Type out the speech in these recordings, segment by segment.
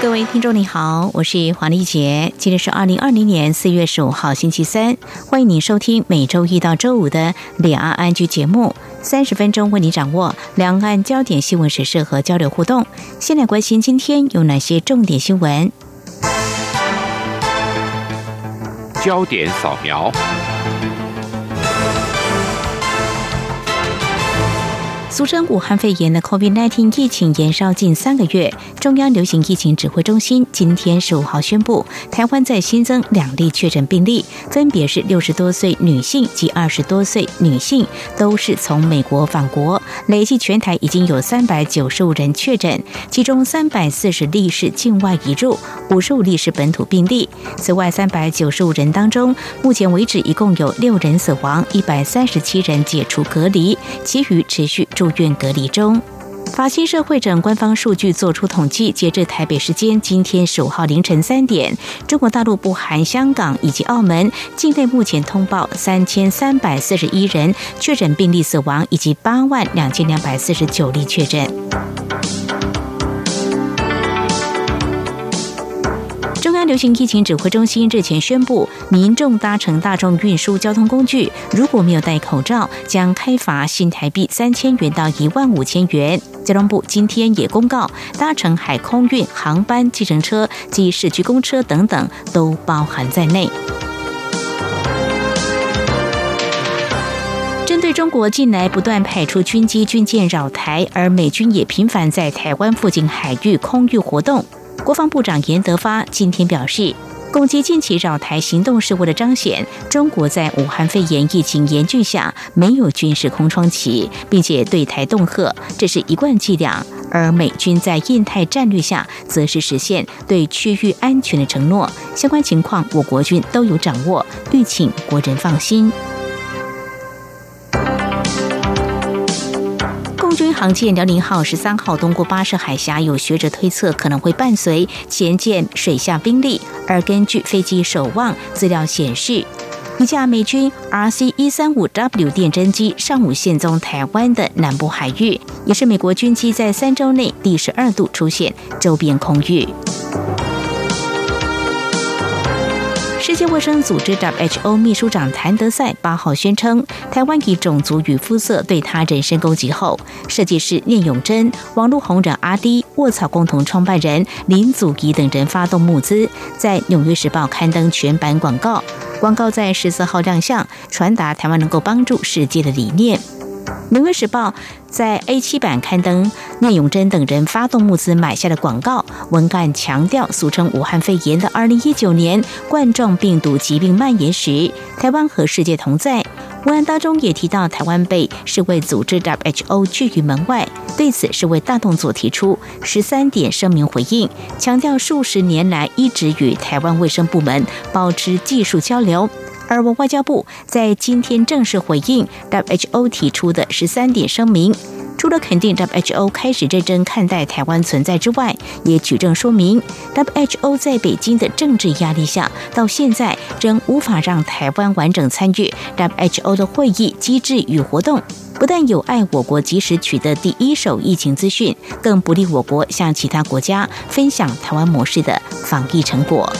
各位听众你好，我是黄丽杰，今天是二零二零年四月十五号星期三，欢迎您收听每周一到周五的《两岸安居》节目，三十分钟为你掌握两岸焦点新闻时事和交流互动。先来关心今天有哪些重点新闻。焦点扫描。俗称武汉肺炎的 COVID-19 疫情延烧近三个月，中央流行疫情指挥中心今天十五号宣布，台湾再新增两例确诊病例，分别是六十多岁女性及二十多岁女性，都是从美国返国。累计全台已经有三百九十五人确诊，其中三百四十例是境外移入，五十五例是本土病例。此外，三百九十五人当中，目前为止一共有六人死亡，一百三十七人解除隔离，其余持续住。院隔离中。法新社会诊官方数据做出统计，截至台北时间今天十五号凌晨三点，中国大陆不含香港以及澳门境内目前通报三千三百四十一人确诊病例死亡，以及八万两千两百四十九例确诊。中央流行疫情指挥中心日前宣布，民众搭乘大众运输交通工具，如果没有戴口罩，将开罚新台币三千元到一万五千元。交通部今天也公告，搭乘海空运航班、计程车及市区公车等等，都包含在内。针对中国近来不断派出军机、军舰扰台，而美军也频繁在台湾附近海域空域活动。国防部长严德发今天表示，攻击近期扰台行动是为了彰显中国在武汉肺炎疫情严峻下没有军事空窗期，并且对台恫吓，这是一贯伎俩。而美军在印太战略下，则是实现对区域安全的承诺。相关情况，我国军都有掌握，欲请国人放心。航舰辽宁号十三号通过巴士海峡，有学者推测可能会伴随前舰水下兵力。而根据飞机守望资料显示，一架美军 RC 一三五 W 电侦机上午现踪台湾的南部海域，也是美国军机在三周内第十二度出现周边空域。世界卫生组织 WHO 秘书长谭德赛八号宣称，台湾以种族与肤色对他人身攻击后，设计师聂永贞、网络红人阿迪、卧草共同创办人林祖仪等人发动募资，在《纽约时报》刊登全版广告。广告在十四号亮相，传达台湾能够帮助世界的理念。《纽约时报》在 A 七版刊登聂永贞等人发动募资买下的广告文案，强调俗称武汉肺炎的2019年冠状病毒疾病蔓延时，台湾和世界同在。文案当中也提到，台湾被世卫组织 WHO 拒于门外。对此，世卫大动作提出十三点声明回应，强调数十年来一直与台湾卫生部门保持技术交流。而我外交部在今天正式回应 WHO 提出的十三点声明，除了肯定 WHO 开始认真看待台湾存在之外，也举证说明 WHO 在北京的政治压力下，到现在仍无法让台湾完整参与 WHO 的会议机制与活动，不但有碍我国及时取得第一手疫情资讯，更不利我国向其他国家分享台湾模式的防疫成果。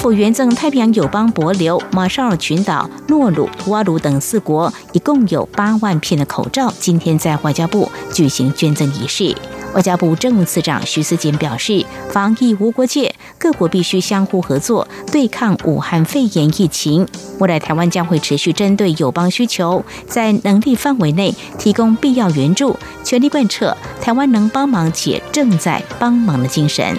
府援赠太平洋友邦帛琉、马绍尔群岛、诺鲁、图瓦卢等四国，一共有八万片的口罩。今天在外交部举行捐赠仪式。外交部政务次长徐思俭表示，防疫无国界，各国必须相互合作，对抗武汉肺炎疫情。未来台湾将会持续针对友邦需求，在能力范围内提供必要援助，全力贯彻台湾能帮忙且正在帮忙的精神。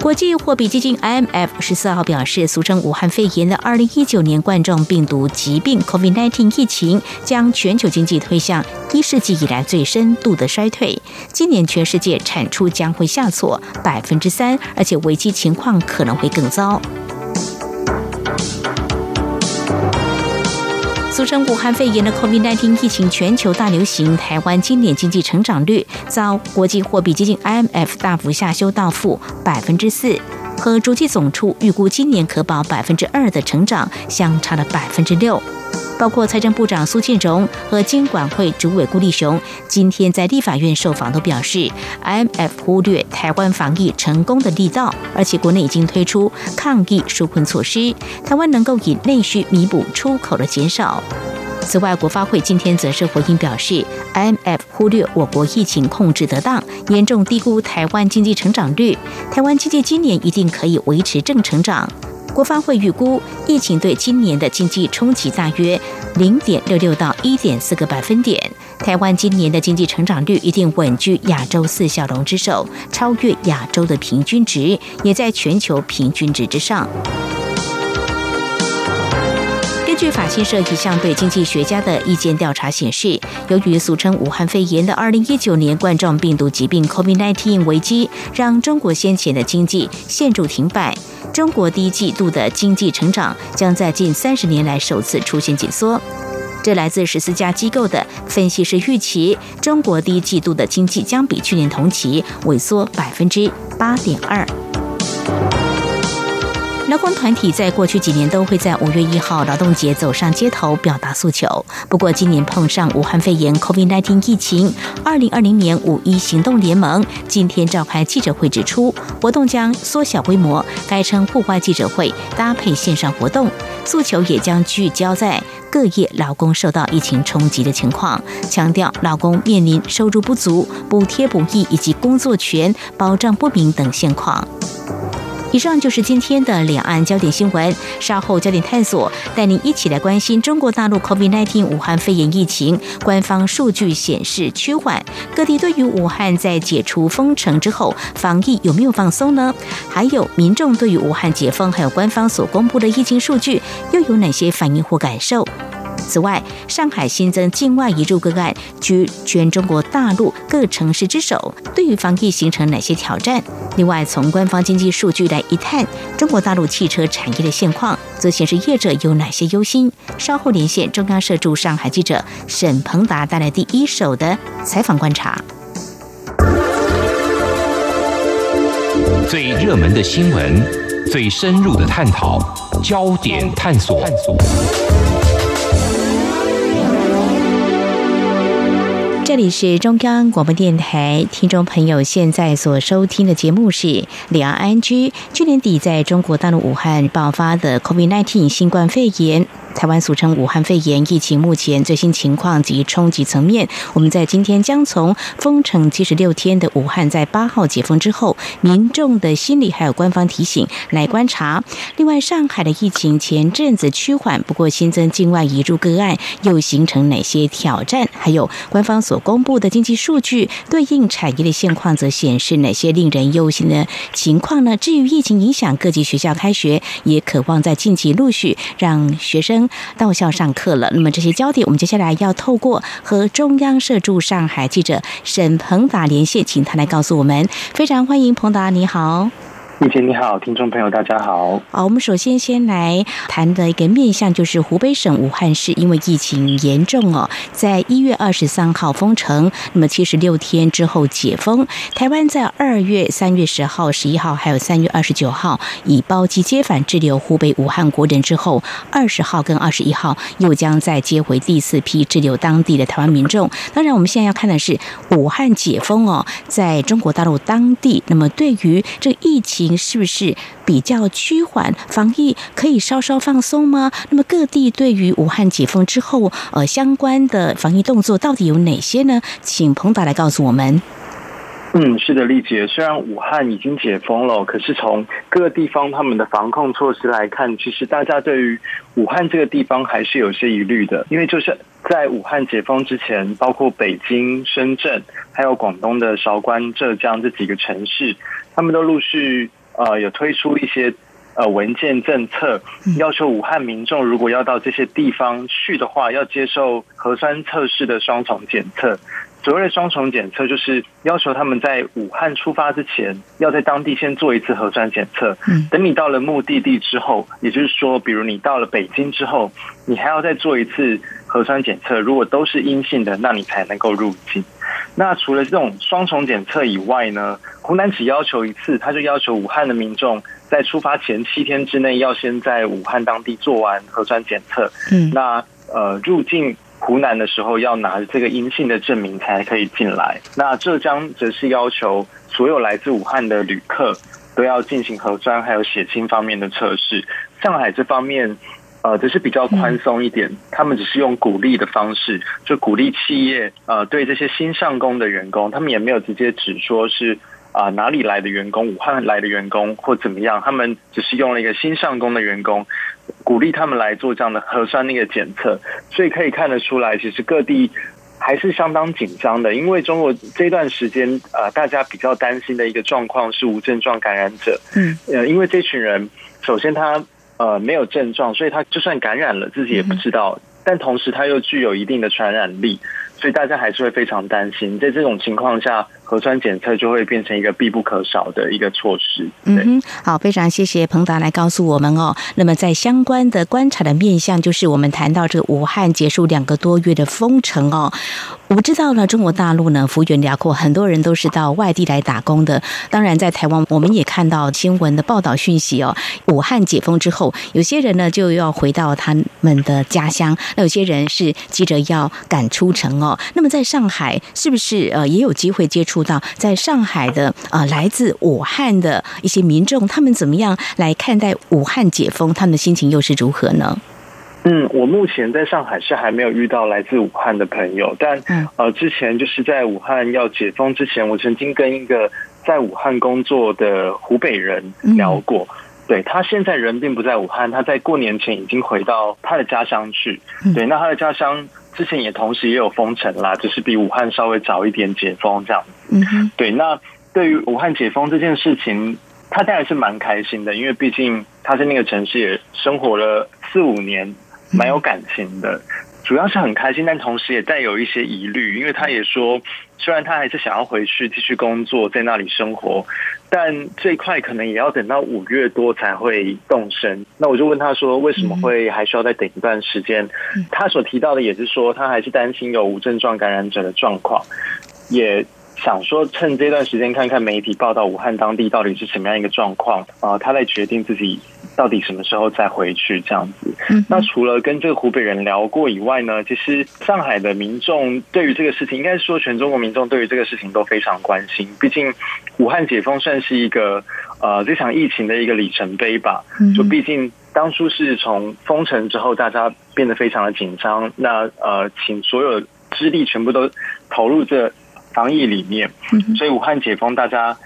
国际货币基金 IMF 十四号表示，俗称武汉肺炎的二零一九年冠状病毒疾病 COVID-19 疫情，将全球经济推向一世纪以来最深度的衰退。今年全世界产出将会下挫百分之三，而且危机情况可能会更糟。俗称武汉肺炎的 COVID-19 疫情全球大流行，台湾今年经济成长率遭国际货币基金 IMF 大幅下修到负百分之四，和主计总处预估今年可保百分之二的成长相差了百分之六。包括财政部长苏建荣和监管会主委顾立雄今天在立法院受访都表示，IMF 忽略台湾防疫成功的力道，而且国内已经推出抗疫纾困措施，台湾能够以内需弥补出口的减少。此外，国发会今天则是回应表示，IMF 忽略我国疫情控制得当，严重低估台湾经济成长率，台湾经济今年一定可以维持正成长。国发会预估，疫情对今年的经济冲击大约零点六六到一点四个百分点。台湾今年的经济成长率一定稳居亚洲四小龙之首，超越亚洲的平均值，也在全球平均值之上。据法新社一项对经济学家的意见调查显示，由于俗称武汉肺炎的二零一九年冠状病毒疾病 （COVID-19） 危机，让中国先前的经济陷入停摆。中国第一季度的经济成长将在近三十年来首次出现紧缩。这来自十四家机构的分析师预期，中国第一季度的经济将比去年同期萎缩百分之八点二。劳工团体在过去几年都会在五月一号劳动节走上街头表达诉求。不过，今年碰上武汉肺炎 （COVID-19） 疫情，二零二零年五一行动联盟今天召开记者会，指出活动将缩小规模，改称户外记者会搭配线上活动。诉求也将聚焦在各业劳工受到疫情冲击的情况，强调劳工面临收入不足、补贴不易以及工作权保障不明等现况。以上就是今天的两岸焦点新闻。稍后焦点探索，带您一起来关心中国大陆 COVID-19 武汉肺炎疫情。官方数据显示趋缓，各地对于武汉在解除封城之后，防疫有没有放松呢？还有民众对于武汉解封，还有官方所公布的疫情数据，又有哪些反应或感受？此外，上海新增境外移入个案，居全中国大陆各城市之首，对于防疫形成哪些挑战？另外，从官方经济数据来一探，中国大陆汽车产业的现况，则显示业者有哪些忧心？稍后连线中央社驻上海记者沈鹏达，带来第一手的采访观察。最热门的新闻，最深入的探讨，焦点探索。这里是中央广播电台，听众朋友现在所收听的节目是《两岸安居》。去年底在中国大陆武汉爆发的 COVID-19 新冠肺炎。台湾俗称武汉肺炎疫情目前最新情况及冲击层面，我们在今天将从封城七十六天的武汉在八号解封之后，民众的心理还有官方提醒来观察。另外，上海的疫情前阵子趋缓，不过新增境外移入个案又形成哪些挑战？还有官方所公布的经济数据对应产业的现况，则显示哪些令人忧心的情况呢？至于疫情影响各级学校开学，也渴望在近期陆续让学生。到校上课了。那么这些焦点，我们接下来要透过和中央社驻上海记者沈鹏达连线，请他来告诉我们。非常欢迎鹏达，你好。玉姐你好，听众朋友大家好。好，我们首先先来谈的一个面向，就是湖北省武汉市因为疫情严重哦，在一月二十三号封城，那么七十六天之后解封。台湾在二月、三月十号、十一号，还有三月二十九号以包机接返滞留湖北武汉国人之后，二十号跟二十一号又将再接回第四批滞留当地的台湾民众。当然，我们现在要看的是武汉解封哦，在中国大陆当地，那么对于这疫情。是不是比较趋缓？防疫可以稍稍放松吗？那么各地对于武汉解封之后，呃，相关的防疫动作到底有哪些呢？请彭达来告诉我们。嗯，是的，丽姐。虽然武汉已经解封了，可是从各个地方他们的防控措施来看，其实大家对于武汉这个地方还是有些疑虑的。因为就是在武汉解封之前，包括北京、深圳，还有广东的韶关、浙江这几个城市，他们都陆续。呃有推出一些呃文件政策，要求武汉民众如果要到这些地方去的话，要接受核酸测试的双重检测。所谓的双重检测，就是要求他们在武汉出发之前，要在当地先做一次核酸检测。嗯，等你到了目的地之后，也就是说，比如你到了北京之后，你还要再做一次核酸检测。如果都是阴性的，那你才能够入境。那除了这种双重检测以外呢，湖南只要求一次，他就要求武汉的民众在出发前七天之内，要先在武汉当地做完核酸检测。嗯，那呃入境。湖南的时候要拿这个阴性的证明才可以进来。那浙江则是要求所有来自武汉的旅客都要进行核酸还有血清方面的测试。上海这方面，呃，则是比较宽松一点，他们只是用鼓励的方式，就鼓励企业呃对这些新上工的员工，他们也没有直接指说是。啊，哪里来的员工？武汉来的员工或怎么样？他们只是用了一个新上工的员工，鼓励他们来做这样的核酸那个检测，所以可以看得出来，其实各地还是相当紧张的。因为中国这段时间，呃，大家比较担心的一个状况是无症状感染者。嗯，呃，因为这群人首先他呃没有症状，所以他就算感染了自己也不知道，但同时他又具有一定的传染力，所以大家还是会非常担心。在这种情况下。核酸检测就会变成一个必不可少的一个措施。嗯，好，非常谢谢彭达来告诉我们哦。那么在相关的观察的面向，就是我们谈到这个武汉结束两个多月的封城哦。我们知道呢，中国大陆呢幅员辽阔，很多人都是到外地来打工的。当然，在台湾我们也看到新闻的报道讯息哦。武汉解封之后，有些人呢就要回到他们的家乡，那有些人是急着要赶出城哦。那么在上海，是不是呃也有机会接触？到在上海的啊，来自武汉的一些民众，他们怎么样来看待武汉解封？他们的心情又是如何呢？嗯，我目前在上海是还没有遇到来自武汉的朋友，但呃，之前就是在武汉要解封之前，我曾经跟一个在武汉工作的湖北人聊过。对他现在人并不在武汉，他在过年前已经回到他的家乡去。对，那他的家乡。之前也同时也有封城啦，只是比武汉稍微早一点解封这样子。嗯对。那对于武汉解封这件事情，他当然是蛮开心的，因为毕竟他在那个城市也生活了四五年，蛮有感情的。主要是很开心，但同时也带有一些疑虑，因为他也说，虽然他还是想要回去继续工作，在那里生活。但这一块可能也要等到五月多才会动身。那我就问他说，为什么会还需要再等一段时间？他所提到的也是说，他还是担心有无症状感染者的状况，也想说趁这段时间看看媒体报道武汉当地到底是什么样一个状况啊，他在决定自己。到底什么时候再回去这样子？那除了跟这个湖北人聊过以外呢？其实上海的民众对于这个事情，应该是说全中国民众对于这个事情都非常关心。毕竟武汉解封算是一个呃这场疫情的一个里程碑吧。就毕竟当初是从封城之后，大家变得非常的紧张，那呃请所有之力全部都投入这防疫里面，所以武汉解封，大家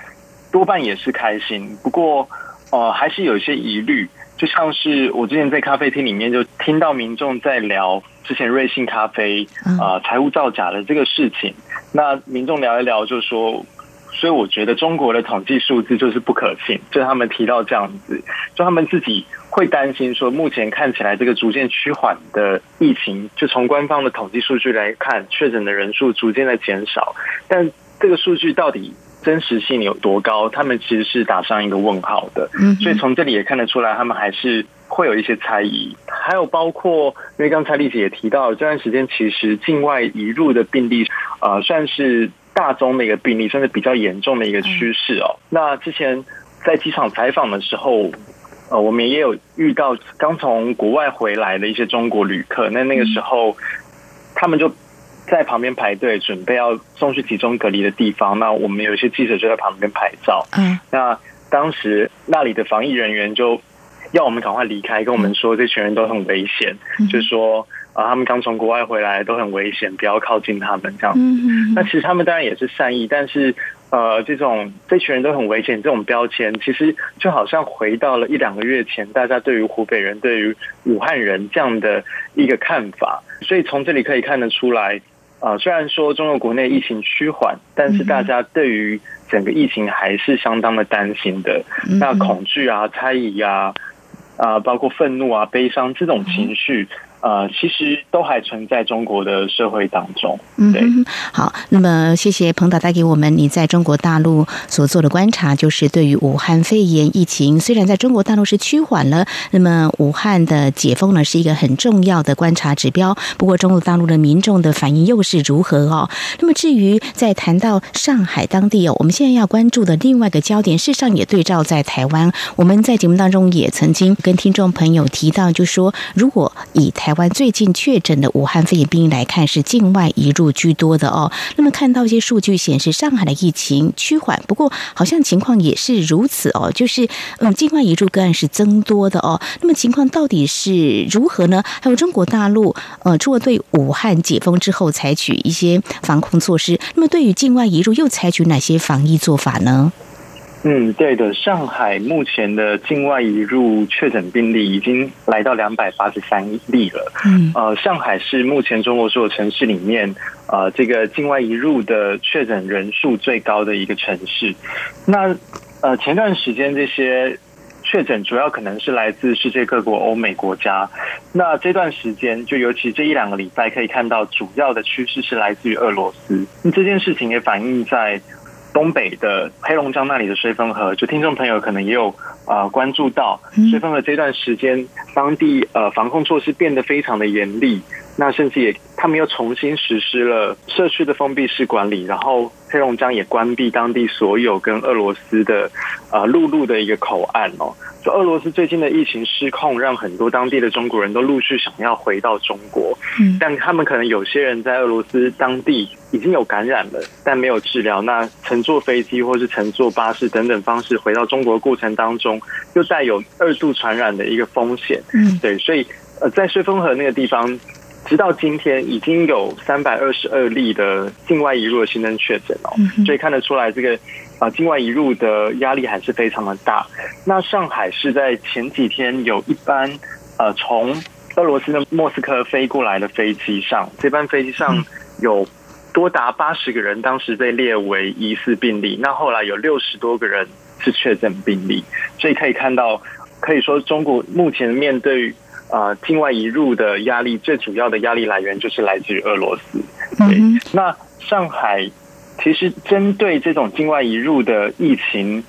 多半也是开心。不过。呃，还是有一些疑虑，就像是我之前在咖啡厅里面就听到民众在聊之前瑞幸咖啡啊财务造假的这个事情。那民众聊一聊就说，所以我觉得中国的统计数字就是不可信，就他们提到这样子，就他们自己会担心说，目前看起来这个逐渐趋缓的疫情，就从官方的统计数据来看，确诊的人数逐渐在减少，但这个数据到底？真实性有多高？他们其实是打上一个问号的，嗯所以从这里也看得出来，他们还是会有一些猜疑。还有包括，因为刚才丽姐也提到，这段时间其实境外移入的病例，呃，算是大宗的一个病例，算是比较严重的一个趋势哦。那之前在机场采访的时候，呃，我们也有遇到刚从国外回来的一些中国旅客，那那个时候他们就。在旁边排队，准备要送去集中隔离的地方。那我们有一些记者就在旁边拍照。嗯，那当时那里的防疫人员就要我们赶快离开，跟我们说这群人都很危险，就说啊，他们刚从国外回来都很危险，不要靠近他们这样。嗯那其实他们当然也是善意，但是呃，这种这群人都很危险这种标签，其实就好像回到了一两个月前，大家对于湖北人、对于武汉人这样的一个看法。所以从这里可以看得出来。呃，虽然说中国国内疫情趋缓，但是大家对于整个疫情还是相当的担心的。那恐惧啊、猜疑啊、啊，包括愤怒啊、悲伤这种情绪。呃，其实都还存在中国的社会当中。嗯，好，那么谢谢彭导带给我们你在中国大陆所做的观察，就是对于武汉肺炎疫情，虽然在中国大陆是趋缓了，那么武汉的解封呢是一个很重要的观察指标。不过中国大陆的民众的反应又是如何哦？那么至于在谈到上海当地哦，我们现在要关注的另外一个焦点，事实上也对照在台湾。我们在节目当中也曾经跟听众朋友提到，就说如果以台湾最近确诊的武汉肺炎病例来看，是境外移入居多的哦。那么看到一些数据显示，上海的疫情趋缓，不过好像情况也是如此哦，就是嗯，境外移入个案是增多的哦。那么情况到底是如何呢？还有中国大陆呃，除了对武汉解封之后采取一些防控措施，那么对于境外移入又采取哪些防疫做法呢？嗯，对的。上海目前的境外移入确诊病例已经来到两百八十三例了。嗯，呃，上海是目前中国所有城市里面，呃，这个境外移入的确诊人数最高的一个城市。那呃，前段时间这些确诊主要可能是来自世界各国欧美国家。那这段时间，就尤其这一两个礼拜，可以看到主要的趋势是来自于俄罗斯。那这件事情也反映在。东北的黑龙江那里的绥芬河，就听众朋友可能也有啊关注到绥芬河这段时间，当地呃防控措施变得非常的严厉，那甚至也他们又重新实施了社区的封闭式管理，然后黑龙江也关闭当地所有跟俄罗斯的呃陆路的一个口岸哦。就俄罗斯最近的疫情失控，让很多当地的中国人都陆续想要回到中国，嗯，但他们可能有些人在俄罗斯当地已经有感染了，但没有治疗。那乘坐飞机或是乘坐巴士等等方式回到中国过程当中，又带有二度传染的一个风险，嗯，对，所以呃，在顺风河那个地方，直到今天已经有三百二十二例的境外移入的新增确诊哦，所以看得出来这个。啊，境外移入的压力还是非常的大。那上海是在前几天有一班呃从俄罗斯的莫斯科飞过来的飞机上，这班飞机上有多达八十个人，当时被列为疑似病例。那后来有六十多个人是确诊病例，所以可以看到，可以说中国目前面对呃境外移入的压力，最主要的压力来源就是来自于俄罗斯。对，那上海。其实，针对这种境外移入的疫情，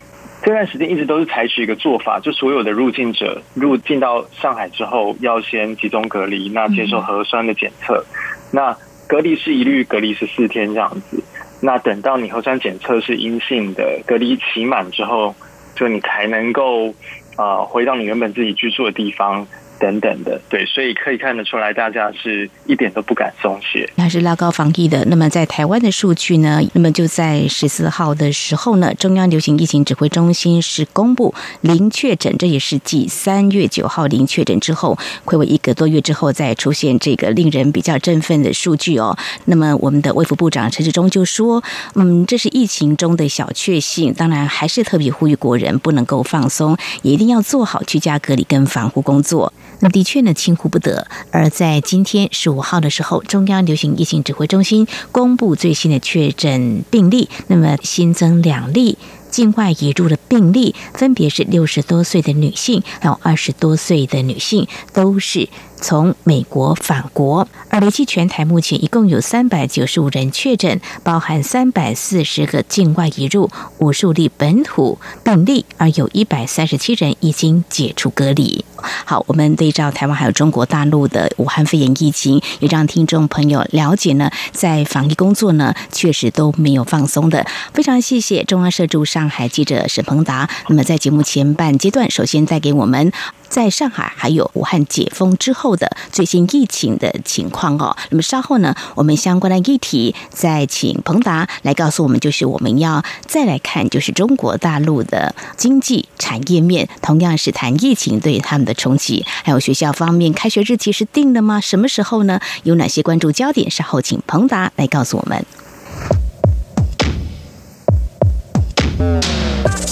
这段时间一直都是采取一个做法，就所有的入境者入境到上海之后，要先集中隔离，那接受核酸的检测，那隔离是一律隔离十四天这样子，那等到你核酸检测是阴性的，隔离期满之后，就你才能够啊回到你原本自己居住的地方。等等的，对，所以可以看得出来，大家是一点都不敢松懈，还是拉高防疫的。那么在台湾的数据呢？那么就在十四号的时候呢，中央流行疫情指挥中心是公布零确诊，这也是继三月九号零确诊之后，会为一个多月之后再出现这个令人比较振奋的数据哦。那么我们的卫福部长陈志忠就说：“嗯，这是疫情中的小确幸，当然还是特别呼吁国人不能够放松，也一定要做好居家隔离跟防护工作。”那的确呢，轻忽不得。而在今天十五号的时候，中央流行疫情指挥中心公布最新的确诊病例，那么新增两例境外移入的病例，分别是六十多岁的女性，还有二十多岁的女性，都是。从美国返国，而累计全台目前一共有三百九十五人确诊，包含三百四十个境外移入、五十五例本土病例，而有一百三十七人已经解除隔离。好，我们对照台湾还有中国大陆的武汉肺炎疫情，也让听众朋友了解呢，在防疫工作呢，确实都没有放松的。非常谢谢中央社驻上海记者沈鹏达。那么在节目前半阶段，首先带给我们。在上海还有武汉解封之后的最新疫情的情况哦。那么稍后呢，我们相关的议题再请彭达来告诉我们，就是我们要再来看，就是中国大陆的经济产业面，同样是谈疫情对他们的冲击。还有学校方面，开学日期是定了吗？什么时候呢？有哪些关注焦点？稍后请彭达来告诉我们。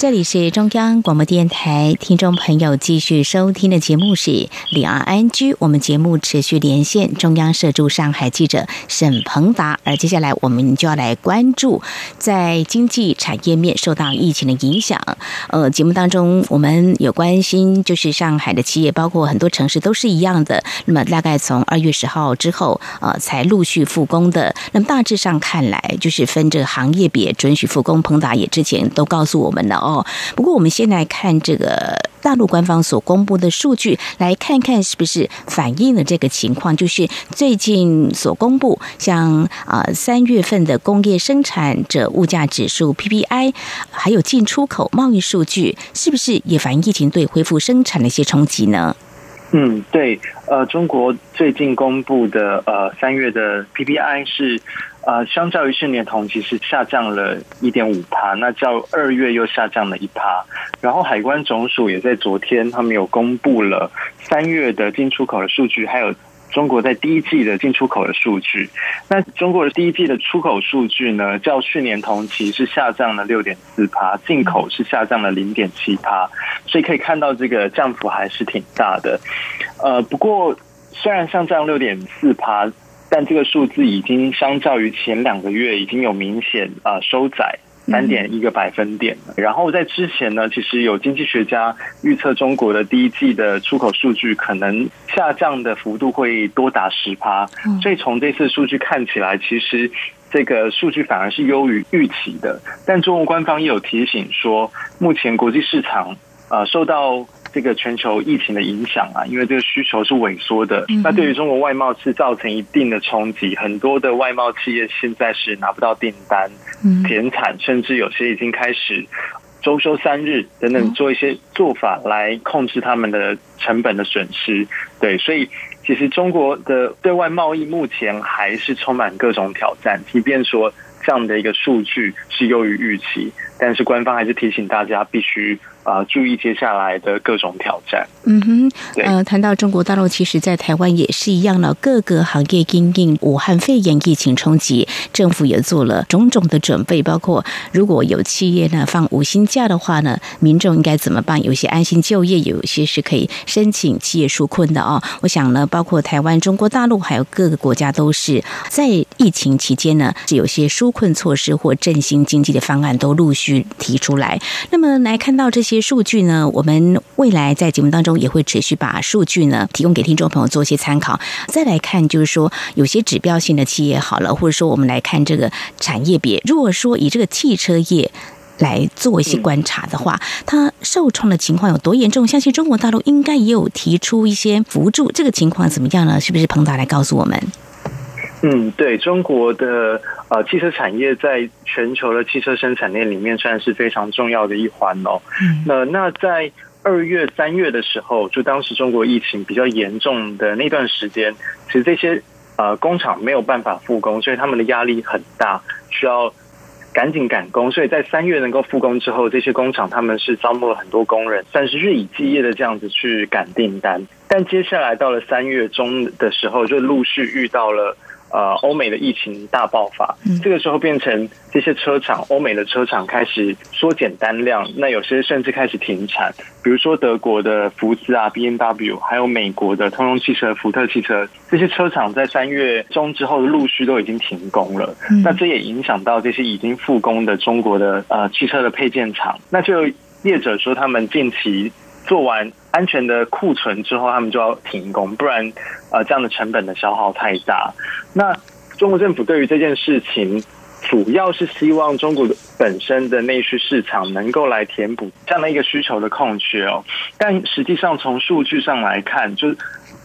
这里是中央广播电台，听众朋友继续收听的节目是李昂安居。我们节目持续连线中央社驻上海记者沈鹏达，而接下来我们就要来关注在经济产业面受到疫情的影响。呃，节目当中我们有关心，就是上海的企业，包括很多城市都是一样的。那么大概从二月十号之后，呃，才陆续复工的。那么大致上看来，就是分这个行业别准许复工。彭达也之前都告诉我们了哦。哦，不过我们先来看这个大陆官方所公布的数据，来看看是不是反映了这个情况。就是最近所公布，像啊三月份的工业生产者物价指数 PPI，还有进出口贸易数据，是不是也反映疫情对恢复生产的一些冲击呢？嗯，对，呃，中国最近公布的呃三月的 PPI 是。呃，相较于去年同期是下降了一点五趴，那较二月又下降了一趴。然后海关总署也在昨天，他们有公布了三月的进出口的数据，还有中国在第一季的进出口的数据。那中国的第一季的出口数据呢，较去年同期是下降了六点四趴，进口是下降了零点七趴，所以可以看到这个降幅还是挺大的。呃，不过虽然像这样六点四趴。但这个数字已经相较于前两个月已经有明显啊收窄三点一个百分点了。然后在之前呢，其实有经济学家预测中国的第一季的出口数据可能下降的幅度会多达十趴。所以从这次数据看起来，其实这个数据反而是优于预期的。但中国官方也有提醒说，目前国际市场啊受到。这个全球疫情的影响啊，因为这个需求是萎缩的，那对于中国外贸是造成一定的冲击。很多的外贸企业现在是拿不到订单，减产，甚至有些已经开始周休三日等等，做一些做法来控制他们的成本的损失。对，所以其实中国的对外贸易目前还是充满各种挑战，即便说这样的一个数据是优于预期，但是官方还是提醒大家必须。啊，注意接下来的各种挑战。嗯哼，呃，谈到中国大陆，其实，在台湾也是一样的，各个行业因应武汉肺炎疫情冲击，政府也做了种种的准备，包括如果有企业呢放五薪假的话呢，民众应该怎么办？有些安心就业，有些是可以申请企业纾困的哦。我想呢，包括台湾、中国大陆还有各个国家，都是在疫情期间呢，是有些纾困措施或振兴经济的方案都陆续提出来。那么来看到这些。些数据呢，我们未来在节目当中也会持续把数据呢提供给听众朋友做一些参考。再来看，就是说有些指标性的企业好了，或者说我们来看这个产业别。如果说以这个汽车业来做一些观察的话，它受创的情况有多严重？相信中国大陆应该也有提出一些辅助，这个情况怎么样呢？是不是彭达来告诉我们？嗯，对中国的呃汽车产业在全球的汽车生产链里面算是非常重要的一环哦。那那在二月三月的时候，就当时中国疫情比较严重的那段时间，其实这些呃工厂没有办法复工，所以他们的压力很大，需要赶紧赶工。所以在三月能够复工之后，这些工厂他们是招募了很多工人，算是日以继夜的这样子去赶订单。但接下来到了三月中的时候，就陆续遇到了。呃，欧美的疫情大爆发，这个时候变成这些车厂，欧美的车厂开始缩减单量，那有些甚至开始停产。比如说德国的福斯啊、B N W，还有美国的通用汽车、福特汽车，这些车厂在三月中之后陆续都已经停工了。那这也影响到这些已经复工的中国的呃汽车的配件厂。那就业者说，他们近期。做完安全的库存之后，他们就要停工，不然呃这样的成本的消耗太大。那中国政府对于这件事情，主要是希望中国本身的内需市场能够来填补这样的一个需求的空缺哦。但实际上从数据上来看，就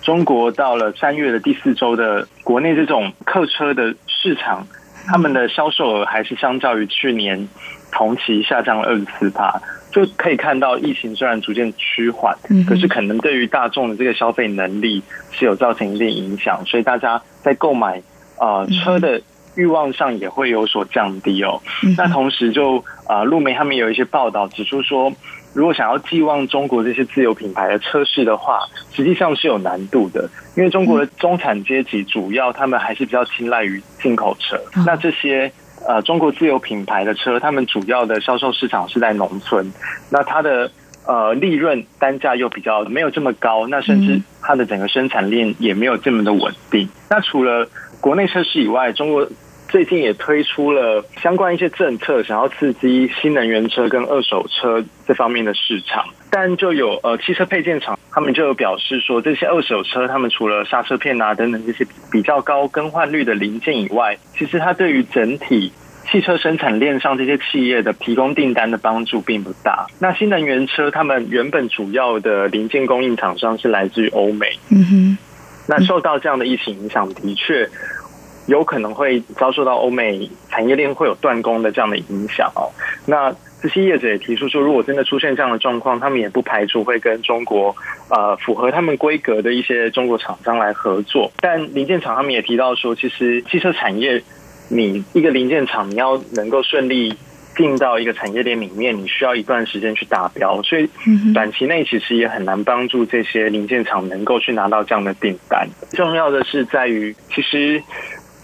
中国到了三月的第四周的国内这种客车的市场，他们的销售额还是相较于去年同期下降了二十四帕。就可以看到，疫情虽然逐渐趋缓，可是可能对于大众的这个消费能力是有造成一定影响，所以大家在购买呃车的欲望上也会有所降低哦。那同时就啊，路媒他们有一些报道指出说，如果想要寄望中国这些自有品牌的车市的话，实际上是有难度的，因为中国的中产阶级主要他们还是比较青睐于进口车。那这些呃中国自有品牌的车，他们主要的销售市场是在农村，那它的呃利润单价又比较没有这么高，那甚至它的整个生产链也没有这么的稳定。那除了国内车市以外，中国。最近也推出了相关一些政策，想要刺激新能源车跟二手车这方面的市场，但就有呃汽车配件厂，他们就有表示说，这些二手车，他们除了刹车片啊等等这些比较高更换率的零件以外，其实它对于整体汽车生产链上这些企业的提供订单的帮助并不大。那新能源车，他们原本主要的零件供应厂商是来自于欧美，嗯哼，那受到这样的疫情影响，的确。有可能会遭受到欧美产业链会有断供的这样的影响哦。那这些业者也提出说，如果真的出现这样的状况，他们也不排除会跟中国呃符合他们规格的一些中国厂商来合作。但零件厂他们也提到说，其实汽车产业你一个零件厂你要能够顺利进到一个产业链里面，你需要一段时间去达标，所以短期内其实也很难帮助这些零件厂能够去拿到这样的订单。重要的是在于，其实。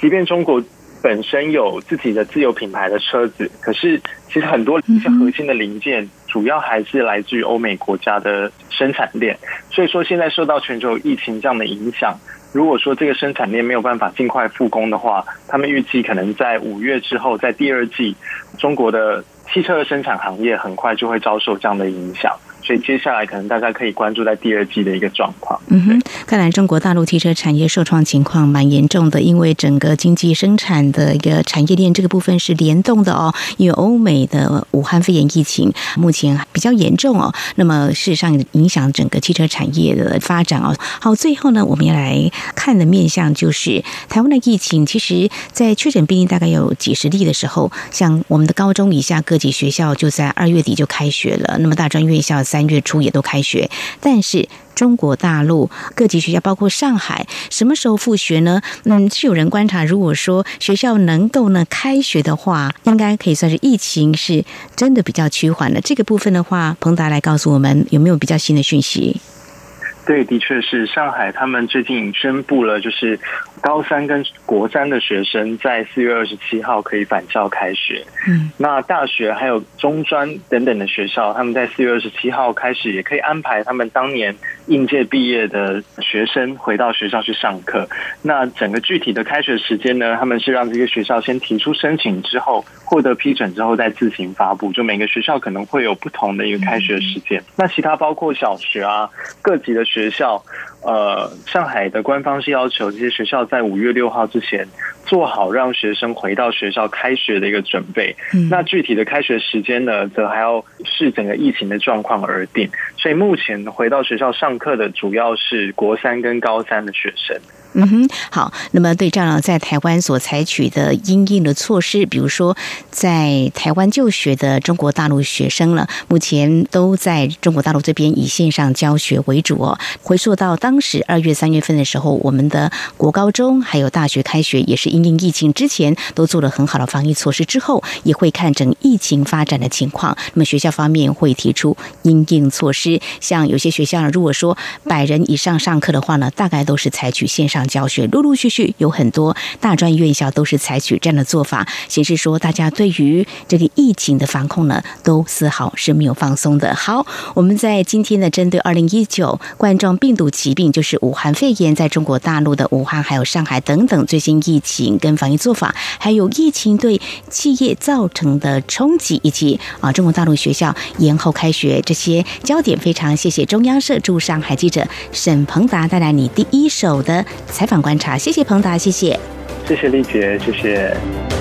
即便中国本身有自己的自有品牌的车子，可是其实很多一些核心的零件，主要还是来自于欧美国家的生产链。所以说，现在受到全球疫情这样的影响，如果说这个生产链没有办法尽快复工的话，他们预计可能在五月之后，在第二季，中国的汽车的生产行业很快就会遭受这样的影响。所以接下来可能大家可以关注在第二季的一个状况。嗯哼，看来中国大陆汽车产业受创情况蛮严重的，因为整个经济生产的一个产业链这个部分是联动的哦。因为欧美的武汉肺炎疫情目前比较严重哦，那么事实上影响整个汽车产业的发展哦。好，最后呢，我们要来看的面向就是台湾的疫情，其实在确诊病例大概有几十例的时候，像我们的高中以下各级学校就在二月底就开学了，那么大专院校。三月初也都开学，但是中国大陆各级学校，包括上海，什么时候复学呢？嗯，是有人观察，如果说学校能够呢开学的话，应该可以算是疫情是真的比较趋缓了。这个部分的话，彭达来告诉我们有没有比较新的讯息？对，的确是上海，他们最近宣布了，就是高三跟国三的学生在四月二十七号可以返校开学。嗯，那大学还有中专等等的学校，他们在四月二十七号开始也可以安排他们当年应届毕业的学生回到学校去上课。那整个具体的开学时间呢，他们是让这些学校先提出申请之后。获得批准之后再自行发布，就每个学校可能会有不同的一个开学时间。那其他包括小学啊，各级的学校，呃，上海的官方是要求这些学校在五月六号之前做好让学生回到学校开学的一个准备。那具体的开学时间呢，则还要视整个疫情的状况而定。所以目前回到学校上课的主要是国三跟高三的学生。嗯哼，好。那么对照呢，在台湾所采取的应应的措施，比如说在台湾就学的中国大陆学生呢，目前都在中国大陆这边以线上教学为主哦。回溯到当时二月、三月份的时候，我们的国高中还有大学开学，也是因应疫情之前都做了很好的防疫措施，之后也会看整疫情发展的情况。那么学校方面会提出应应措施，像有些学校呢，如果说百人以上上课的话呢，大概都是采取线上教学陆陆续续有很多大专院校都是采取这样的做法，显示说大家对于这个疫情的防控呢，都丝毫是没有放松的。好，我们在今天呢，针对二零一九冠状病毒疾病，就是武汉肺炎，在中国大陆的武汉还有上海等等最新疫情跟防疫做法，还有疫情对企业造成的冲击，以及啊中国大陆学校延后开学这些焦点，非常谢谢中央社驻上海记者沈鹏达带来你第一手的。采访观察，谢谢彭达，谢谢，谢谢丽杰，谢谢。